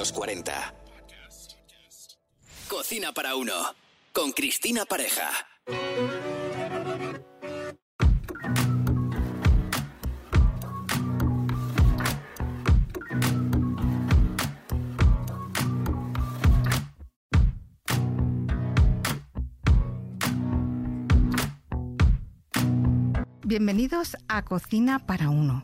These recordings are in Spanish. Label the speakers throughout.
Speaker 1: los 40. Cocina para uno, con Cristina Pareja.
Speaker 2: Bienvenidos a Cocina para Uno.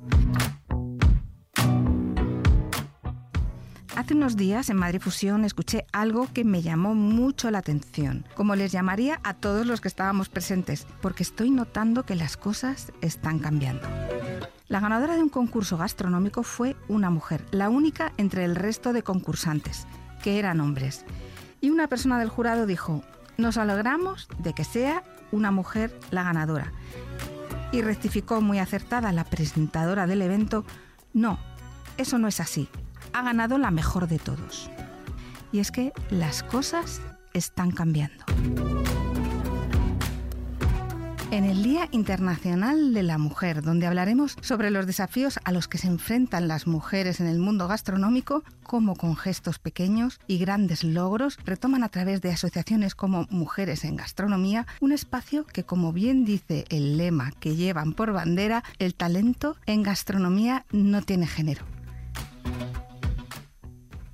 Speaker 2: Hace unos días en Madrid Fusión escuché algo que me llamó mucho la atención, como les llamaría a todos los que estábamos presentes, porque estoy notando que las cosas están cambiando. La ganadora de un concurso gastronómico fue una mujer, la única entre el resto de concursantes, que eran hombres. Y una persona del jurado dijo, nos alegramos de que sea una mujer la ganadora y rectificó muy acertada la presentadora del evento, no, eso no es así, ha ganado la mejor de todos. Y es que las cosas están cambiando. En el Día Internacional de la Mujer, donde hablaremos sobre los desafíos a los que se enfrentan las mujeres en el mundo gastronómico, cómo con gestos pequeños y grandes logros retoman a través de asociaciones como Mujeres en Gastronomía un espacio que, como bien dice el lema que llevan por bandera, el talento en gastronomía no tiene género.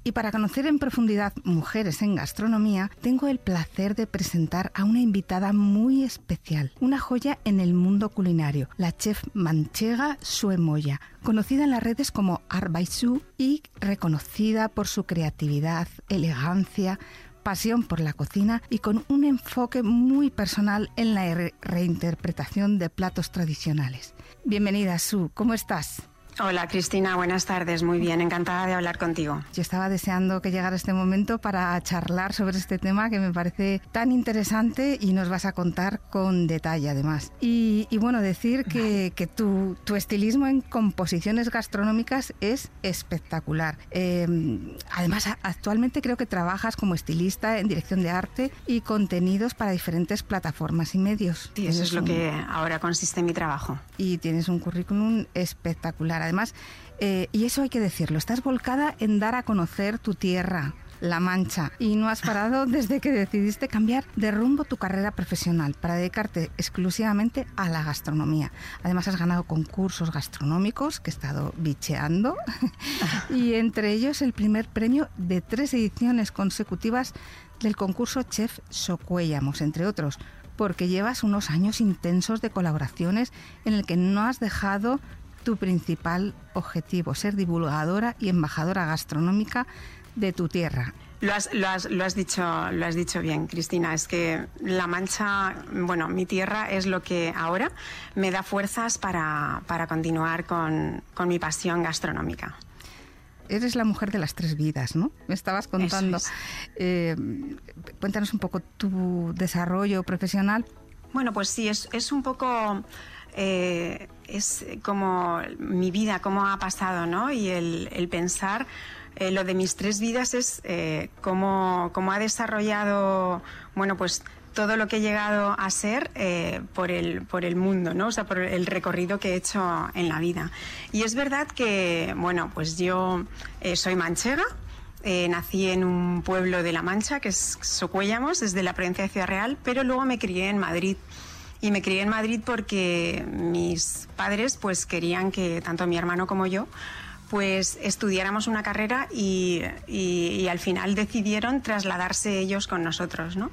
Speaker 2: Y para conocer en profundidad mujeres en gastronomía, tengo el placer de presentar a una invitada muy especial, una joya en el mundo culinario, la chef manchega Sue Moya, conocida en las redes como Sue y reconocida por su creatividad, elegancia, pasión por la cocina y con un enfoque muy personal en la reinterpretación de platos tradicionales. Bienvenida, Sue, ¿cómo estás?
Speaker 3: Hola Cristina, buenas tardes, muy bien, encantada de hablar contigo.
Speaker 2: Yo estaba deseando que llegara este momento para charlar sobre este tema que me parece tan interesante y nos vas a contar con detalle además. Y, bueno, decir que, tu, estilismo en composiciones gastronómicas es espectacular. Em, además, actualmente creo que trabajas como estilista en dirección de arte y contenidos para diferentes plataformas y medios.
Speaker 3: Sí, eso es lo que ahora consiste en mi trabajo.
Speaker 2: Y tienes un currículum espectacular Además, eh, y eso hay que decirlo, estás volcada en dar a conocer tu tierra, la Mancha y no has parado desde que decidiste cambiar de rumbo tu carrera profesional para dedicarte exclusivamente a la gastronomía. Además has ganado concursos gastronómicos que he estado bicheando y entre ellos el primer premio de tres ediciones consecutivas del concurso Chef Socuellamos, entre otros porque llevas unos años intensos de colaboraciones en el que no has dejado tu principal objetivo, ser divulgadora y embajadora gastronómica de tu tierra.
Speaker 3: Lo has, lo, has, lo has, dicho, lo has dicho bien, Cristina. Es que La Mancha, bueno, mi tierra es lo que ahora me da fuerzas para, para continuar con, con, mi pasión gastronómica.
Speaker 2: Eres la mujer de las tres vidas, ¿no? Me estabas contando. Eh, cuéntanos un poco tu desarrollo profesional.
Speaker 3: Bueno, pues sí, es, es un poco eh, es como mi vida, cómo ha pasado, ¿no? Y el, pensar, eh, lo de mis tres vidas es eh, cómo, ha desarrollado, bueno, pues todo lo que he llegado a ser por, el, por el mundo, ¿no? O sea, por el recorrido que he hecho en la vida. Y es verdad que, bueno, pues yo soy manchega, nací en un pueblo de La Mancha, que es Socuéllamos, desde la provincia de Ciudad Real, pero luego me crié en Madrid y me crié en Madrid porque mis padres pues querían que tanto mi hermano como yo pues estudiáramos una carrera y, al final decidieron trasladarse ellos con nosotros, ¿no?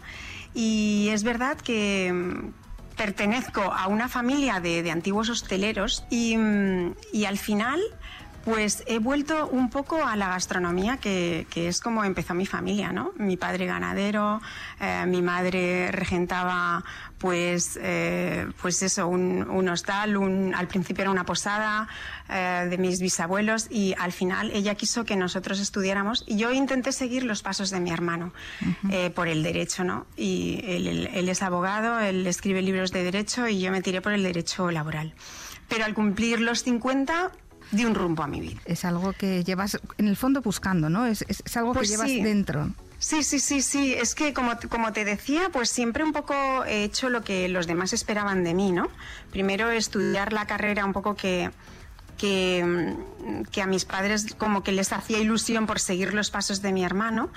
Speaker 3: Y es verdad que mm, pertenezco a una familia de, antiguos hosteleros y, mm, y al final pues he vuelto un poco a la gastronomía, que, es como empezó mi familia, ¿no? Mi padre ganadero, eh, mi madre regentaba, pues, eh, pues eso, un, hostal, un, al principio era una posada eh, de mis bisabuelos y al final ella quiso que nosotros estudiáramos y yo intenté seguir los pasos de mi hermano por el derecho, ¿no? Y él, él es abogado, él escribe libros de derecho y yo me tiré por el derecho laboral. Pero al cumplir los 50 de un rumbo a mi vida.
Speaker 2: Es algo que llevas en el fondo buscando, ¿no? Es, es, algo que pues llevas dentro.
Speaker 3: Sí, sí, sí, sí. Es que como, como te decía, pues siempre un poco he hecho lo que los demás esperaban de mí, ¿no? Primero estudiar la carrera un poco que que, mm, que a mis padres como que les hacía ilusión por seguir los pasos de mi hermano.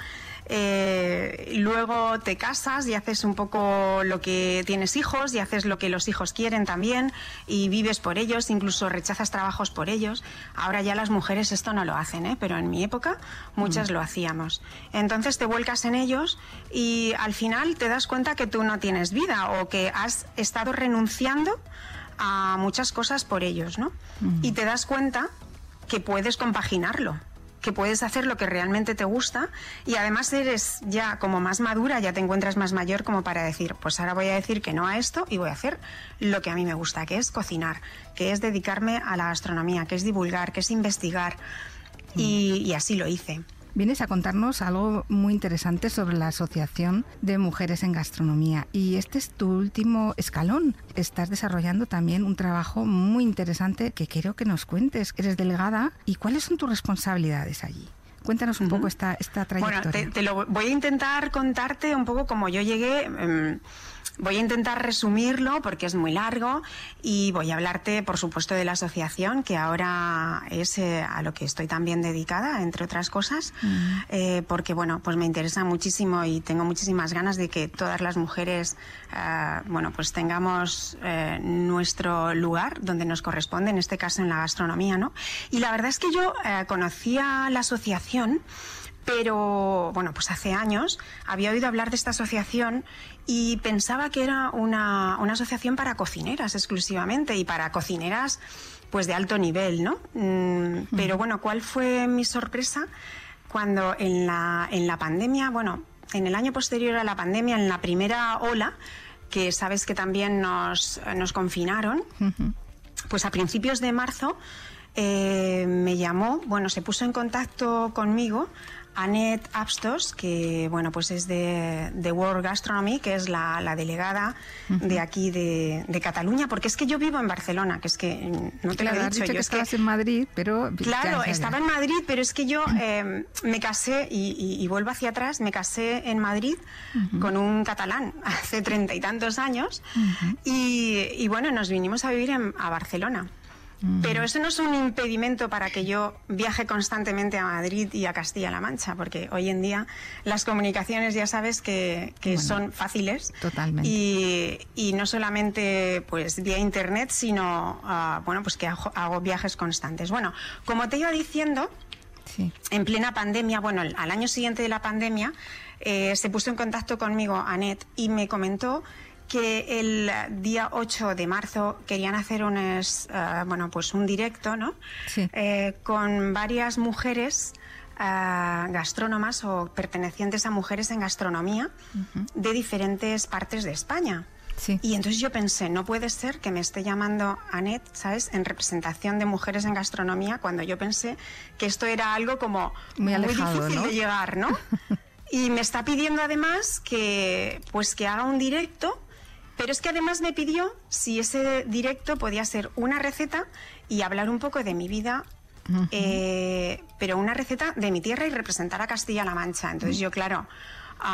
Speaker 3: Eh, luego te casas y haces un poco lo que tienes hijos y haces lo que los hijos quieren también y vives por ellos, incluso rechazas trabajos por ellos. Ahora ya las mujeres esto no lo hacen, ¿eh? pero en mi época muchas lo hacíamos. Entonces te vuelcas en ellos y al final te das cuenta que tú no tienes vida o que has estado renunciando a muchas cosas por ellos, ¿no? Y te das cuenta que puedes compaginarlo que puedes hacer lo que realmente te gusta y además eres ya como más madura, ya te encuentras más mayor como para decir, pues ahora voy a decir que no a esto y voy a hacer lo que a mí me gusta, que es cocinar, que es dedicarme a la gastronomía, que es divulgar, que es investigar. Y, y así lo hice.
Speaker 2: Vienes a contarnos algo muy interesante sobre la Asociación de Mujeres en Gastronomía y este es tu último escalón. Estás desarrollando también un trabajo muy interesante que quiero que nos cuentes. Eres delegada y cuáles son tus responsabilidades allí. Cuéntanos un poco esta, esta trayectoria.
Speaker 3: Bueno, te, lo voy a intentar contarte un poco como yo llegué. Em, Voy a intentar resumirlo porque es muy largo y voy a hablarte, por supuesto, de la asociación, que ahora es eh, a lo que estoy también dedicada, entre otras cosas, mm. eh, porque, bueno, pues me interesa muchísimo y tengo muchísimas ganas de que todas las mujeres, eh, bueno, pues tengamos nuestro lugar donde nos corresponde, en este caso en la gastronomía, ¿no? Y la verdad es que yo conocía la asociación pero bueno, pues hace años había oído hablar de esta asociación y pensaba que era una, asociación para cocineras exclusivamente y para cocineras pues de alto nivel, ¿no? Mm, pero bueno, ¿cuál fue mi sorpresa cuando en la, en la pandemia, bueno, en el año posterior a la pandemia, en la primera ola, que sabes que también nos, nos confinaron, pues a principios de marzo eh, me llamó, bueno, se puso en contacto conmigo Annette Abstos, que bueno, pues es de, World Gastronomy, que es la, delegada de aquí de, Cataluña, porque es que yo vivo en Barcelona, que es que no te lo he dicho.
Speaker 2: yo que estabas en Madrid, pero...
Speaker 3: Claro, estaba en Madrid, pero es que yo em, me casé, y, vuelvo hacia atrás, me casé en Madrid con un catalán hace treinta y tantos años, y, bueno, nos vinimos a vivir a Barcelona. Pero eso no es un impedimento para que yo viaje constantemente a Madrid y a Castilla-La Mancha, porque hoy en día las comunicaciones ya sabes que, son fáciles.
Speaker 2: Totalmente.
Speaker 3: Y, no solamente pues vía internet, sino ah, bueno, pues que hago, viajes constantes. Bueno, como te iba diciendo, en plena pandemia, bueno, al año siguiente de la pandemia, eh, se puso en contacto conmigo Anet y me comentó que el día 8 de marzo querían hacer un, eh, bueno, pues un directo ¿no? Eh, con varias mujeres eh, gastrónomas o pertenecientes a mujeres en gastronomía de diferentes partes de España. Y entonces yo pensé, no puede ser que me esté llamando Anet, ¿sabes?, en representación de mujeres en gastronomía, cuando yo pensé que esto era algo como muy, difícil de llegar, ¿no? y me está pidiendo además que, pues, que haga un directo pero es que además me pidió si ese directo podía ser una receta y hablar un poco de mi vida eh, pero una receta de mi tierra y representar a Castilla-La Mancha. Entonces yo, claro...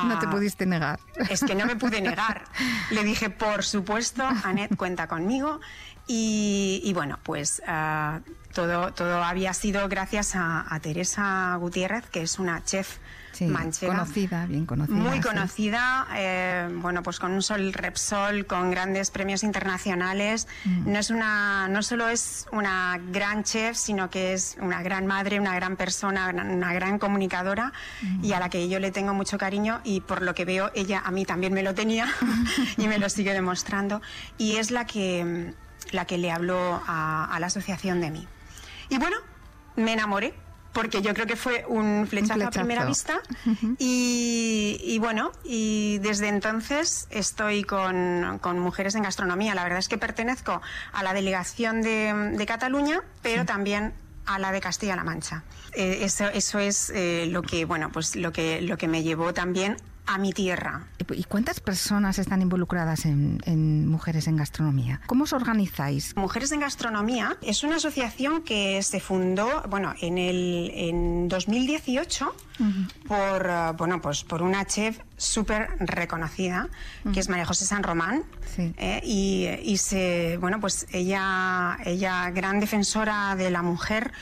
Speaker 2: no te ah, pudiste negar.
Speaker 3: Es que no me pude negar. Le dije, por supuesto, Anet, cuenta conmigo. Y, bueno, pues ah, todo, todo había sido gracias a, a, Teresa Gutiérrez, que es una chef
Speaker 2: Conocida, bien conocida.
Speaker 3: Muy conocida, eh, bueno, pues con un sol Repsol, con grandes premios internacionales. Mm. No es una, no solo es una gran chef, sino que es una gran madre, una gran persona, una gran comunicadora mm. y a la que yo le tengo mucho cariño y por lo que veo ella a mí también me lo tenía y me lo sigue demostrando y es la que la que le habló a la asociación de mí. Y bueno, me enamoré porque yo creo que fue un flechazo, a primera vista. y, bueno, y desde entonces estoy con, Mujeres en Gastronomía. La verdad es que pertenezco a la delegación de, Cataluña, pero también a la de Castilla-La Mancha. Eh, eso, eso es eh, lo que, bueno, pues lo que, lo que me llevó también a mi tierra.
Speaker 2: ¿Y cuántas personas están involucradas en, en, Mujeres en Gastronomía? ¿Cómo os organizáis?
Speaker 3: Mujeres en Gastronomía es una asociación que se fundó, bueno, en el en 2018 por, uh, bueno, pues por una chef súper reconocida, que es María José San Román. Eh, y, y, se, bueno, pues ella, ella gran defensora de la mujer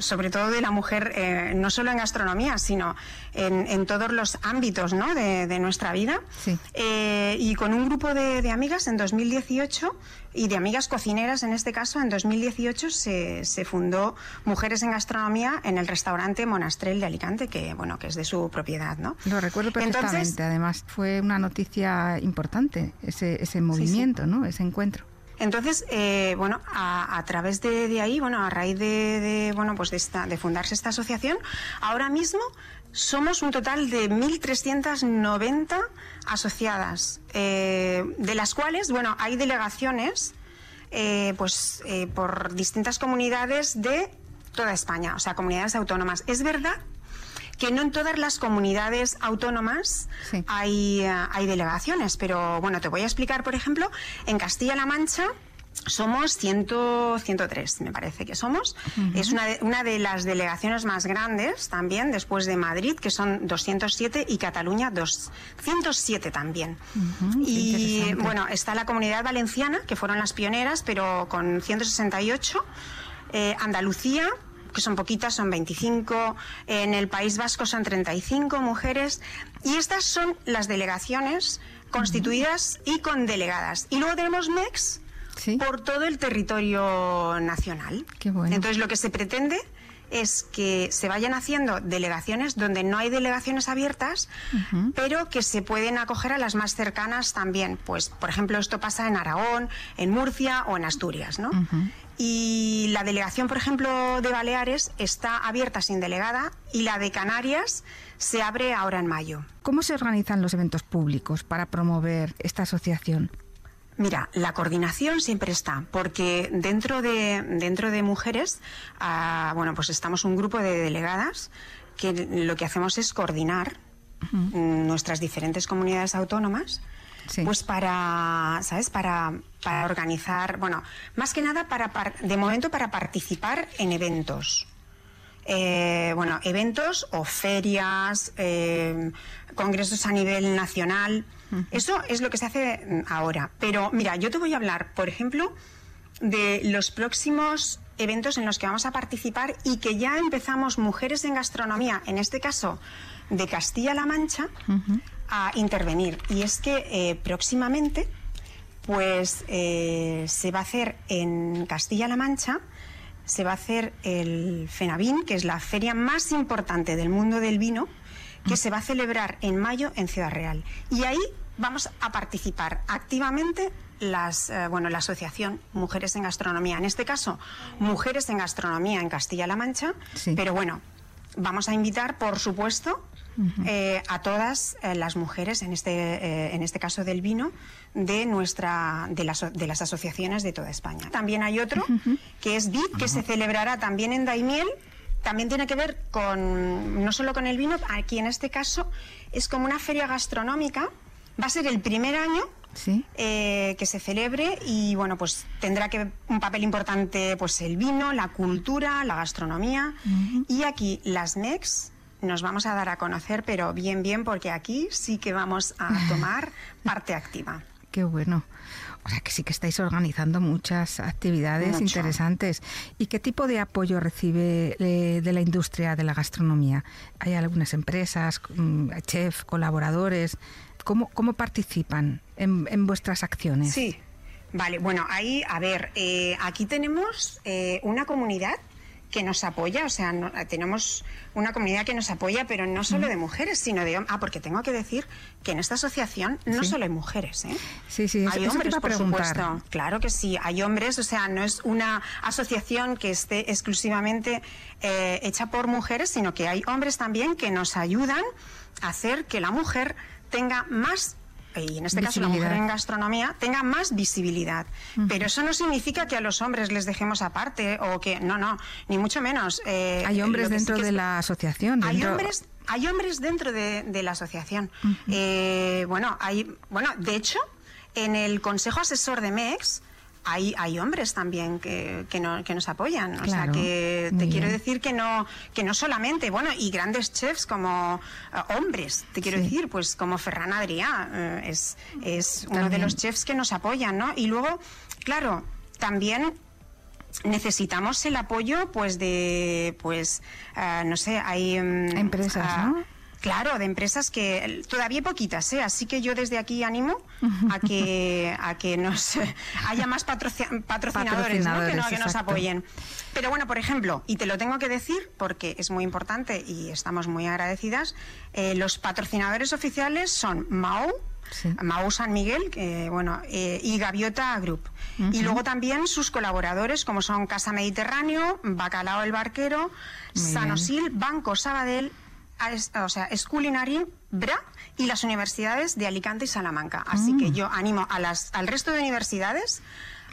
Speaker 3: sobre todo de la mujer, eh, no solo en gastronomía, sino en, todos los ámbitos ¿no? de, nuestra vida. Eh, y con un grupo de, amigas en 2018 y de amigas cocineras en este caso, en 2018 se, se, fundó Mujeres en Gastronomía en el restaurante Monastrell de Alicante, que bueno que es de su propiedad. ¿no?
Speaker 2: Lo recuerdo perfectamente, además fue una noticia importante ese, ese movimiento, ¿no? ese encuentro.
Speaker 3: Entonces, eh, bueno, a, través de, ahí, bueno, a raíz de, bueno, pues de, esta, de fundarse esta asociación, ahora mismo somos un total de 1.390 asociadas, eh, de las cuales, bueno, hay delegaciones, eh, pues, por distintas comunidades de toda España, o sea, comunidades autónomas. Es verdad que no en todas las comunidades autónomas hay, eh, hay delegaciones, pero bueno, te voy a explicar, por ejemplo, en Castilla-La Mancha somos 100, 103, me parece que somos. Es una de, una de las delegaciones más grandes también, después de Madrid, que son 207, y Cataluña 207 también. y bueno, está la comunidad valenciana, que fueron las pioneras, pero con 168. Eh, Andalucía, que son poquitas, son 25, en el País Vasco son 35 mujeres, y estas son las delegaciones constituidas y con delegadas. Y luego tenemos MEX por todo el territorio nacional. Entonces lo que se pretende es que se vayan haciendo delegaciones donde no hay delegaciones abiertas, pero que se pueden acoger a las más cercanas también. Pues, por ejemplo, esto pasa en Aragón, en Murcia o en Asturias, ¿no? Y la delegación, por ejemplo, de Baleares está abierta sin delegada y la de Canarias se abre ahora en mayo.
Speaker 2: ¿Cómo se organizan los eventos públicos para promover esta asociación?
Speaker 3: Mira, la coordinación siempre está, porque dentro de, dentro de mujeres, ah, bueno, pues estamos un grupo de delegadas que lo que hacemos es coordinar nuestras diferentes comunidades autónomas pues para, ¿sabes? Para, para organizar, bueno, más que nada para, de momento para participar en eventos. Eh, bueno, eventos o ferias, eh, congresos a nivel nacional. Eso es lo que se hace ahora. Pero mira, yo te voy a hablar, por ejemplo, de los próximos eventos en los que vamos a participar y que ya empezamos mujeres en gastronomía, en este caso de Castilla-La Mancha, a intervenir. Y es que eh, próximamente, pues eh, se va a hacer en Castilla-La Mancha, se va a hacer el FENAVIN, que es la feria más importante del mundo del vino, que se va a celebrar en mayo en Ciudad Real. Y ahí vamos a participar activamente las, eh, bueno, la asociación Mujeres en Gastronomía. En este caso, Mujeres en Gastronomía en Castilla-La Mancha. Pero bueno, vamos a invitar, por supuesto, eh, a todas eh, las mujeres, en este, eh, en este caso del vino, de, nuestra, de, las, de las asociaciones de toda España. También hay otro, que es VIP, que se celebrará también en Daimiel. También tiene que ver con, no solo con el vino, aquí en este caso es como una feria gastronómica. Va a ser el primer año que se celebre y bueno pues tendrá que un papel importante pues el vino, la cultura, la gastronomía y aquí las MEX nos vamos a dar a conocer, pero bien, bien, porque aquí sí que vamos a tomar parte activa.
Speaker 2: Qué bueno. O sea que sí que estáis organizando muchas actividades interesantes. ¿Y qué tipo de apoyo recibe eh, de la industria de la gastronomía? ¿Hay algunas empresas, mm, chef, colaboradores? ¿Cómo, cómo participan en, vuestras acciones?
Speaker 3: Sí, vale. Bueno, ahí, a ver, eh, aquí tenemos eh, una comunidad que nos apoya, o sea, tenemos una comunidad que nos apoya, pero no solo de mujeres, sino de ah, porque tengo que decir que en esta asociación no solo hay mujeres, ¿eh?
Speaker 2: Sí, sí,
Speaker 3: hay hombres, por supuesto. Claro que sí, hay hombres, o sea, no es una asociación que esté exclusivamente eh, hecha por mujeres, sino que hay hombres también que nos ayudan a hacer que la mujer tenga más y en este caso la mujer en gastronomía, tenga más visibilidad. Pero eso no significa que a los hombres les dejemos aparte o que, no, no, ni mucho menos.
Speaker 2: Eh, hay hombres dentro de la asociación.
Speaker 3: Hay hombres hay hombres dentro de, de la asociación. Eh, bueno, hay, bueno, de hecho, en el Consejo Asesor de MEX hay, hay hombres también que, que, no- que nos apoyan. O sea, que te quiero
Speaker 2: bien.
Speaker 3: decir que no, que no solamente, bueno, y grandes chefs como eh, hombres, te quiero
Speaker 2: Sí.
Speaker 3: decir, pues como Ferran Adrià, eh, es, es uno de los chefs que nos apoyan, ¿no? Y luego, claro, también necesitamos el apoyo pues de pues ah, no sé hay mm,
Speaker 2: Empresas,
Speaker 3: ah,
Speaker 2: ¿no?
Speaker 3: Claro de empresas que eh, todavía hay poquitas ¿eh? así que yo desde aquí animo a que a que nos haya más patroci- patrocinadores, ¿no? que, no- que nos apoyen pero bueno por ejemplo y te lo tengo que decir porque es muy importante y estamos muy agradecidas eh, los patrocinadores oficiales son Mao
Speaker 2: Sí.
Speaker 3: Mau San Miguel, que, bueno, eh, y Gaviota Group. Y luego también sus colaboradores, como son Casa Mediterráneo, Bacalao el Barquero,
Speaker 2: Muy
Speaker 3: Sanosil, Banco Sabadell, o sea, Esculinari, BRA y las universidades de Alicante y Salamanca. Así
Speaker 2: Mm.
Speaker 3: que yo animo a las, al resto de universidades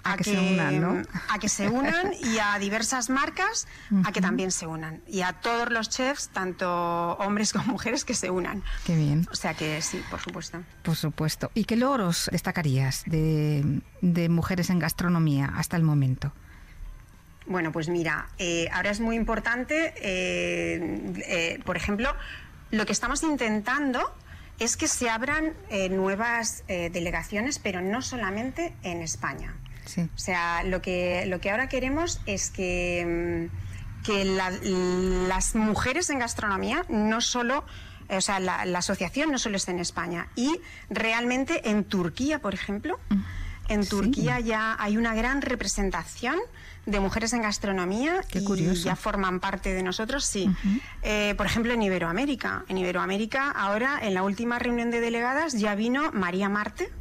Speaker 2: A que se unan, ¿no?
Speaker 3: a que se unan y a diversas marcas a que también se unan. Y a todos los chefs, tanto hombres como mujeres, que se unan.
Speaker 2: Qué bien.
Speaker 3: O sea que sí, por supuesto.
Speaker 2: Por supuesto. ¿Y qué logros destacarías de, de mujeres en gastronomía hasta el momento?
Speaker 3: Bueno, pues mira, eh, ahora es muy importante, eh, eh, por ejemplo, lo que estamos intentando es que se abran nuevas delegaciones, pero no solamente en España.
Speaker 2: Sí.
Speaker 3: O sea, lo que, lo que ahora queremos es que, mm, que la- las mujeres en gastronomía no solo, o sea, la, la asociación no solo esté en España. Y realmente en Turquía, por ejemplo, en
Speaker 2: Sí.
Speaker 3: Turquía ya hay una gran representación de mujeres en gastronomía
Speaker 2: Qué
Speaker 3: y
Speaker 2: curioso.
Speaker 3: ya forman parte de nosotros, sí. Eh, por ejemplo, en Iberoamérica. En Iberoamérica, ahora, en la última reunión de delegadas, ya vino María Marte,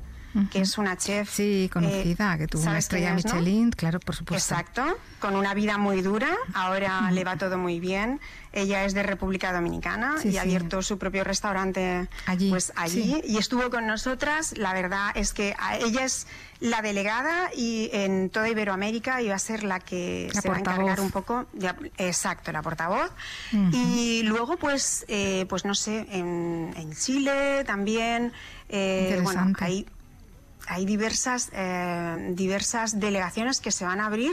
Speaker 3: que es una chef.
Speaker 2: Sí, conocida,
Speaker 3: eh,
Speaker 2: que tuvo una
Speaker 3: ¿sabes quién
Speaker 2: estrella
Speaker 3: es, no?
Speaker 2: Michelin, claro, por supuesto.
Speaker 3: Exacto, con una vida muy dura, ahora le va todo muy bien. Ella es de República Dominicana
Speaker 2: Sí,
Speaker 3: y
Speaker 2: sí.
Speaker 3: ha abierto su propio restaurante
Speaker 2: Allí,
Speaker 3: pues allí
Speaker 2: sí.
Speaker 3: y estuvo con nosotras. La verdad es que a- ella es la delegada y en toda Iberoamérica iba a ser la que
Speaker 2: La
Speaker 3: se va a encargar
Speaker 2: portavoz.
Speaker 3: un poco, de- exacto, la portavoz. Y luego pues, eh, pues no sé, en, en Chile también, eh, bueno, hay hay diversas, eh, diversas delegaciones que se van a abrir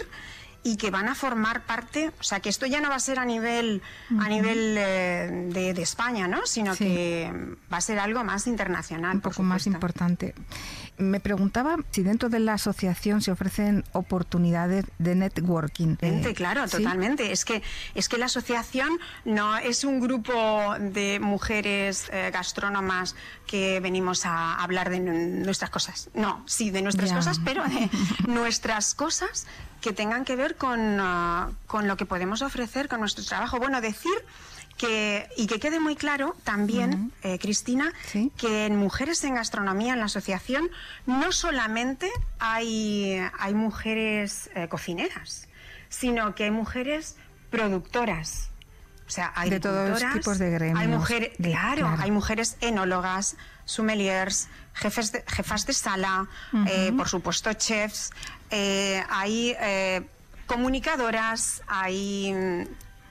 Speaker 3: y que van a formar parte, o sea que esto ya no va a ser a nivel a nivel eh, de, de España, ¿no? Sino
Speaker 2: Sí.
Speaker 3: que va a ser algo más internacional.
Speaker 2: un
Speaker 3: por
Speaker 2: poco más importante. Me preguntaba si dentro de la asociación se ofrecen oportunidades de networking. Eh,
Speaker 3: claro,
Speaker 2: ¿sí?
Speaker 3: totalmente. Es que es que la asociación no es un grupo de mujeres eh, gastrónomas que venimos a hablar de nu- nuestras cosas. No, sí, de nuestras
Speaker 2: Ya.
Speaker 3: cosas, pero de nuestras cosas que tengan que ver con, ah, con lo que podemos ofrecer con nuestro trabajo. Bueno, decir que, y que quede muy claro también, eh, Cristina,
Speaker 2: Sí.
Speaker 3: que en Mujeres en Gastronomía, en la asociación, no solamente hay, hay mujeres eh, cocineras, sino que hay mujeres productoras. O sea, hay
Speaker 2: De todos
Speaker 3: agricultoras,
Speaker 2: tipos de gremios,
Speaker 3: Hay mujeres,
Speaker 2: de-
Speaker 3: claro,
Speaker 2: claro.
Speaker 3: hay mujeres enólogas, sommeliers, jefes de, jefas de sala, eh, por supuesto chefs, eh, hay eh, comunicadoras, hay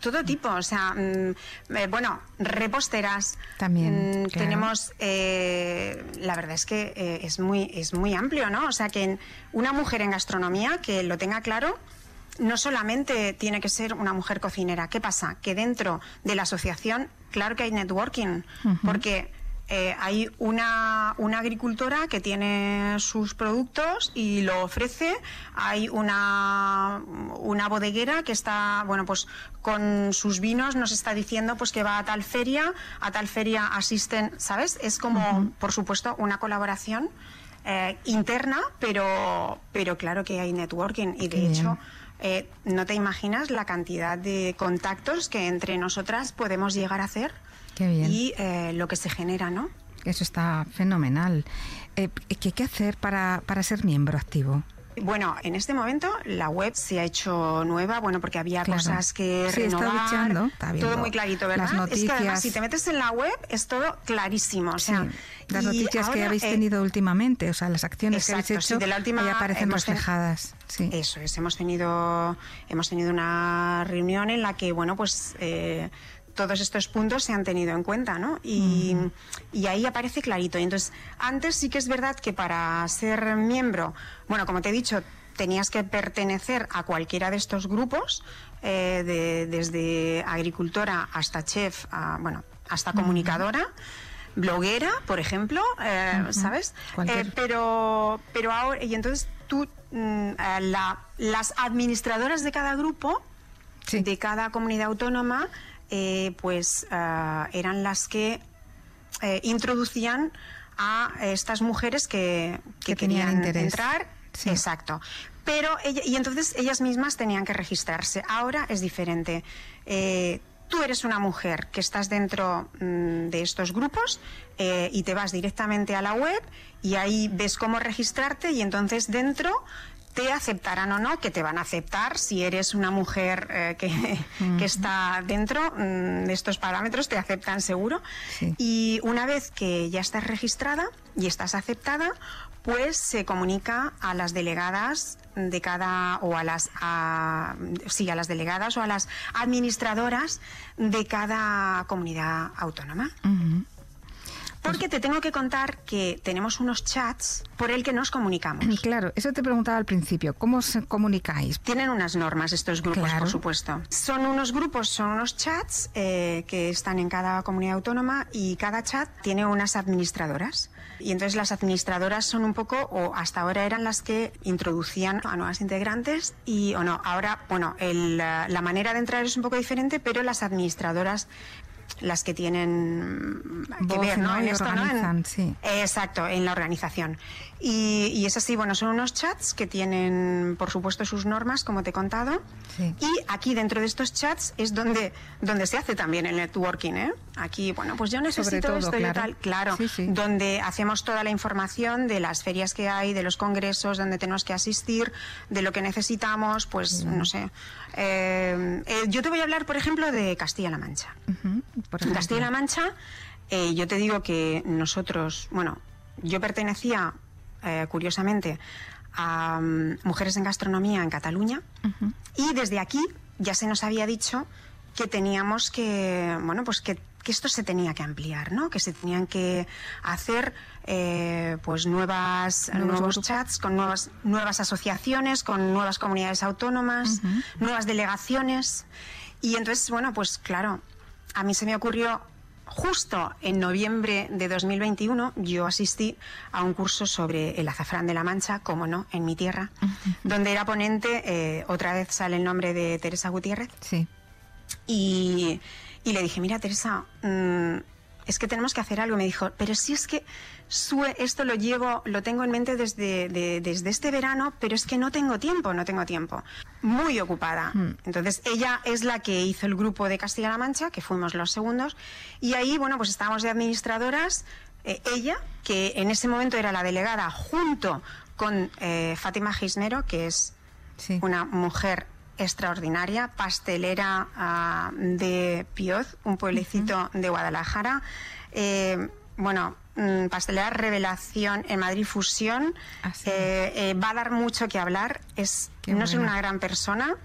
Speaker 3: todo tipo, o sea, mm, eh, bueno, reposteras.
Speaker 2: También,
Speaker 3: Mm,
Speaker 2: claro.
Speaker 3: Tenemos, eh, la verdad es que eh, es muy es muy amplio, ¿no? O sea, que en- una mujer en gastronomía que lo tenga claro no solamente tiene que ser una mujer cocinera. ¿Qué pasa? Que dentro de la asociación, claro que hay networking, porque eh, hay una, una agricultora que tiene sus productos y lo ofrece, hay una, una bodeguera que está, bueno, pues con sus vinos nos está diciendo pues que va a tal feria, a tal feria asisten, ¿sabes? Es como, por supuesto, una colaboración eh, interna, pero, pero claro que hay networking y de
Speaker 2: Qué bien.
Speaker 3: hecho eh, no te imaginas la cantidad de contactos que entre nosotras podemos llegar a hacer
Speaker 2: Qué bien.
Speaker 3: y eh, lo que se genera, ¿no?
Speaker 2: Eso está fenomenal. Eh, ¿Qué hay que hacer para, para ser miembro activo?
Speaker 3: Bueno, en este momento la web se ha hecho nueva, bueno, porque había
Speaker 2: Claro.
Speaker 3: cosas que
Speaker 2: Sí,
Speaker 3: renovar,
Speaker 2: viendo
Speaker 3: todo muy clarito, ¿verdad?
Speaker 2: las
Speaker 3: Es que además
Speaker 2: noticias.
Speaker 3: si te metes en la web es todo clarísimo, o sea,
Speaker 2: Sí, las noticias que habéis
Speaker 3: eh,
Speaker 2: tenido últimamente, o sea, las acciones que
Speaker 3: exacto,
Speaker 2: habéis
Speaker 3: sí,
Speaker 2: hecho,
Speaker 3: de la última
Speaker 2: ahí aparecen
Speaker 3: ten-
Speaker 2: reflejadas. Sí.
Speaker 3: Eso es, hemos tenido, hemos tenido una reunión en la que, bueno, pues eh, todos estos puntos se han tenido en cuenta, ¿no? Y, y, ahí aparece clarito. Y entonces, antes sí que es verdad que para ser miembro, bueno, como te he dicho, tenías que pertenecer a cualquiera de estos grupos, eh, de, desde agricultora hasta chef, a, bueno, hasta comunicadora bloguera, por ejemplo, eh, ¿sabes? Eh, pero, pero ahora, y entonces tú, mm, la, las administradoras de cada grupo, de cada comunidad autónoma, pues eran las que introducían a estas mujeres que, que, querían entrar Exacto. Pero y entonces ellas mismas tenían que registrarse. Ahora es diferente. Eh, tú eres una mujer que estás dentro mm, de estos grupos eh, y te vas directamente a la web y ahí ves cómo registrarte y entonces dentro te aceptarán o no, que te van a aceptar si eres una mujer eh, que, que, está dentro mm, de estos parámetros, te aceptan seguro. Y una vez que ya estás registrada y estás aceptada, pues se comunica a las delegadas de cada o a las a, sí a las delegadas o a las administradoras de cada comunidad autónoma. Porque te tengo que contar que tenemos unos chats por el que nos comunicamos.
Speaker 2: Claro, eso te preguntaba al principio. ¿Cómo os comunicáis?
Speaker 3: Tienen unas normas estos grupos, por supuesto. Son unos grupos, son unos chats eh, que están en cada comunidad autónoma y cada chat tiene unas administradoras. Y entonces las administradoras son un poco, o hasta ahora eran las que introducían a nuevas integrantes y o no. Ahora, bueno, la manera de entrar es un poco diferente, pero las administradoras las que tienen que ver ¿no?
Speaker 2: en esto, ¿no? sí.
Speaker 3: Exacto, en la organización. Y, y, es así, bueno, son unos chats que tienen, por supuesto, sus normas, como te he contado. Sí. Y aquí dentro de estos chats es donde, donde se hace también el networking, ¿eh? Aquí, bueno, pues yo necesito esto y tal, claro, donde hacemos toda la información de las ferias que hay, de los congresos, donde tenemos que asistir, de lo que necesitamos, pues, no sé. Eh, eh, yo te voy a hablar, por ejemplo, de Castilla-La Mancha. En Castilla-La Mancha, eh, yo te digo que nosotros, bueno, yo pertenecía, eh, curiosamente, a mm, Mujeres en Gastronomía en Cataluña y desde aquí ya se nos había dicho que teníamos que, bueno, pues que, esto se tenía que ampliar, ¿no? Que se tenían que hacer eh, pues nuevas, nuevos, chats con nuevas, nuevas asociaciones, con nuevas comunidades autónomas, nuevas delegaciones. Y entonces, bueno, pues claro, a mí se me ocurrió justo en noviembre de 2021 yo asistí a un curso sobre el azafrán de la Mancha, como no, en mi tierra, donde era ponente, eh, otra vez sale el nombre de Teresa Gutiérrez.
Speaker 2: Sí.
Speaker 3: Y, le dije, mira Teresa, mm, es que tenemos que hacer algo. Me dijo, pero si es que esto lo llevo, lo tengo en mente desde, desde este verano, pero es que no tengo tiempo, no tengo tiempo. Muy ocupada. Hmm. Entonces, ella es la que hizo el grupo de Castilla-La Mancha, que fuimos los segundos, y ahí, bueno, pues estábamos de administradoras, eh, ella, que en ese momento era la delegada, junto con eh, Fátima Gisnero, que es una mujer extraordinaria, pastelera ah, de Pioz, un pueblecito de Guadalajara. Eh, bueno, Mm, pastelera Revelación en Madrid Fusión. Ah, eh, eh, va a dar mucho que hablar. Es, no es una gran persona,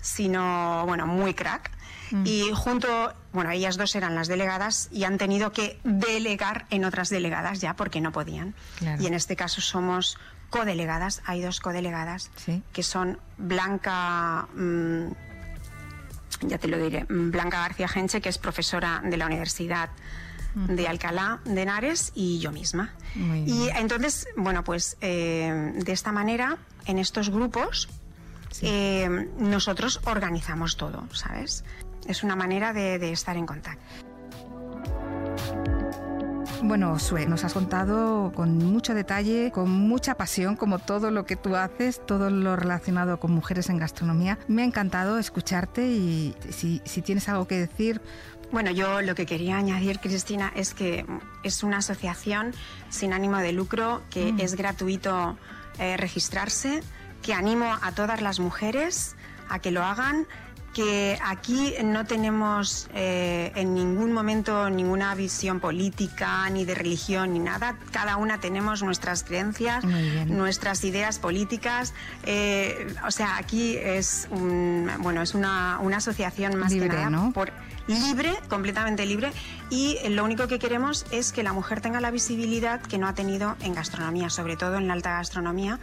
Speaker 3: sino, bueno, muy crack. Mm. Y junto, bueno, ellas dos eran las delegadas y han tenido que delegar en otras delegadas ya porque no podían. Y en este caso somos codelegadas, hay dos codelegadas que son Blanca, mm, ya te lo diré, Blanca García Genche, que es profesora de la Universidad de Alcalá de Henares y yo misma. Y entonces, bueno, pues eh, de esta manera, en estos grupos, eh, nosotros organizamos todo, ¿sabes? Es una manera de, estar en contacto.
Speaker 2: Bueno, Sue, nos has contado con mucho detalle, con mucha pasión, como todo lo que tú haces, todo lo relacionado con mujeres en gastronomía. Me ha encantado escucharte y si, si tienes algo que decir,
Speaker 3: bueno, yo lo que quería añadir, Cristina, es que es una asociación sin ánimo de lucro, que mm. es gratuito eh, registrarse, que animo a todas las mujeres a que lo hagan. Que aquí no tenemos eh, en ningún momento ninguna visión política, ni de religión, ni nada. Cada una tenemos nuestras creencias, nuestras ideas políticas. Eh, o sea, aquí es, bueno, es una, asociación más
Speaker 2: libre,
Speaker 3: que nada
Speaker 2: ¿no?
Speaker 3: por, libre, completamente libre, y lo único que queremos es que la mujer tenga la visibilidad que no ha tenido en gastronomía, sobre todo en la alta gastronomía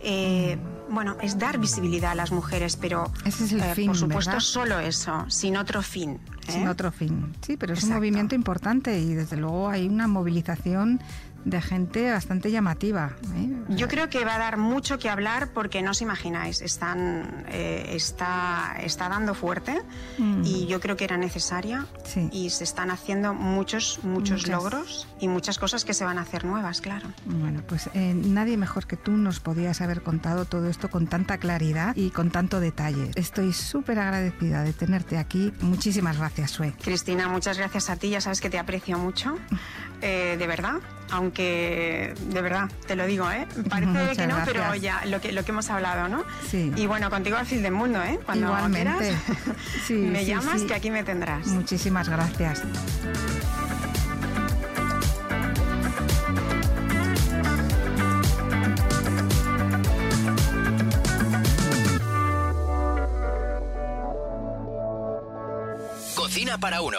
Speaker 3: eh, bueno, es dar visibilidad a las mujeres, pero
Speaker 2: eh,
Speaker 3: por supuesto solo eso, sin otro fin.
Speaker 2: Sin ¿eh? otro fin, sí, pero es un movimiento importante y desde luego hay una movilización de gente bastante llamativa.
Speaker 3: ¿eh? Yo creo que va a dar mucho que hablar porque no os imagináis, están, eh, está, está dando fuerte mm. y yo creo que era necesaria y se están haciendo muchos, muchos logros y muchas cosas que se van a hacer nuevas, claro.
Speaker 2: Bueno, pues eh, nadie mejor que tú nos podías haber contado todo esto con tanta claridad y con tanto detalle. Estoy súper agradecida de tenerte aquí. Muchísimas gracias, Sue.
Speaker 3: Cristina, muchas gracias a ti, ya sabes que te aprecio mucho, de verdad aunque de verdad, te lo digo, ¿eh? Parece que no, pero ya lo que, lo que hemos hablado, ¿no?
Speaker 2: Sí.
Speaker 3: Y bueno, contigo al fin del mundo, ¿eh? Cuando
Speaker 2: Igualmente.
Speaker 3: sí, me llamas que aquí me tendrás.
Speaker 2: Muchísimas gracias.
Speaker 1: Cocina para uno